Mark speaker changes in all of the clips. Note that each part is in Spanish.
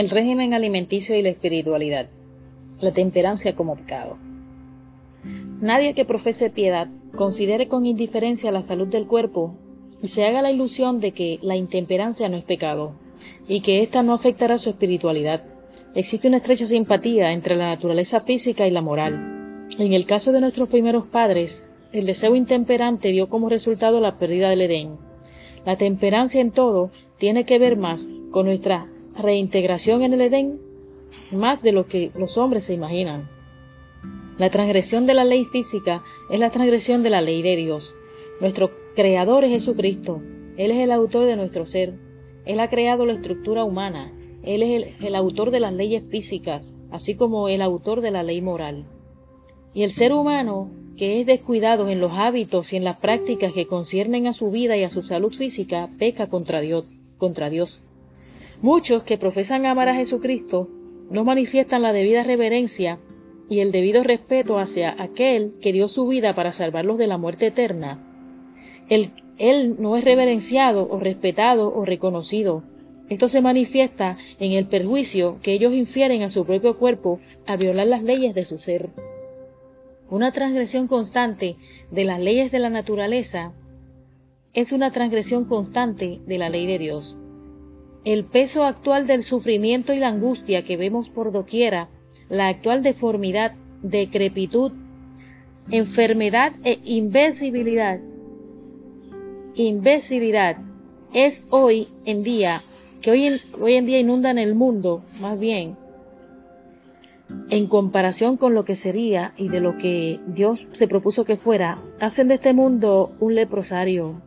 Speaker 1: El régimen alimenticio y la espiritualidad. La temperancia como pecado. Nadie que profese piedad considere con indiferencia la salud del cuerpo y se haga la ilusión de que la intemperancia no es pecado y que ésta no afectará su espiritualidad. Existe una estrecha simpatía entre la naturaleza física y la moral. En el caso de nuestros primeros padres, el deseo intemperante dio como resultado la pérdida del Edén. La temperancia en todo tiene que ver más con nuestra reintegración en el Edén más de lo que los hombres se imaginan. La transgresión de la ley física es la transgresión de la ley de Dios. Nuestro creador es Jesucristo. Él es el autor de nuestro ser. Él ha creado la estructura humana. Él es el, autor de las leyes físicas, así como el autor de la ley moral. Y el ser humano, que es descuidado en los hábitos y en las prácticas que conciernen a su vida y a su salud física, peca. Contra Dios. Muchos que profesan amar a Jesucristo no manifiestan la debida reverencia y el debido respeto hacia aquel que dio su vida para salvarlos de la muerte eterna. Él, no es reverenciado o respetado o reconocido. Esto se manifiesta en el perjuicio que ellos infieren a su propio cuerpo a violar las leyes de su ser. Una transgresión constante de las leyes de la naturaleza es una transgresión constante de la ley de Dios. El peso actual del sufrimiento y la angustia que vemos por doquiera, la actual deformidad, decrepitud, enfermedad e imbecilidad, imbecilidad es hoy en día, que hoy en, hoy en día inundan el mundo, más bien, en comparación con lo que sería y de lo que Dios se propuso que fuera, hacen de este mundo un leprosario,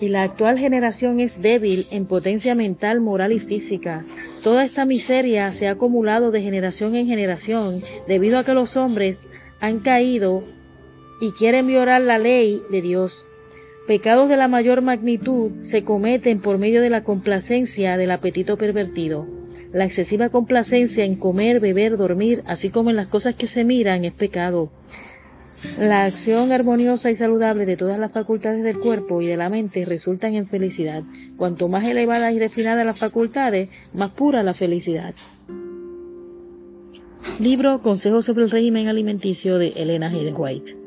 Speaker 1: y la actual generación es débil en potencia mental, moral y física. Toda esta miseria se ha acumulado de generación en generación debido a que los hombres han caído y quieren violar la ley de Dios. Pecados de la mayor magnitud se cometen por medio de la complacencia del apetito pervertido. La excesiva complacencia en comer, beber, dormir, así como en las cosas que se miran, es pecado. La acción armoniosa y saludable de todas las facultades del cuerpo y de la mente resultan en felicidad. Cuanto más elevadas y refinadas las facultades, más pura la felicidad. Libro Consejos sobre el régimen alimenticio de Elena Hayden White.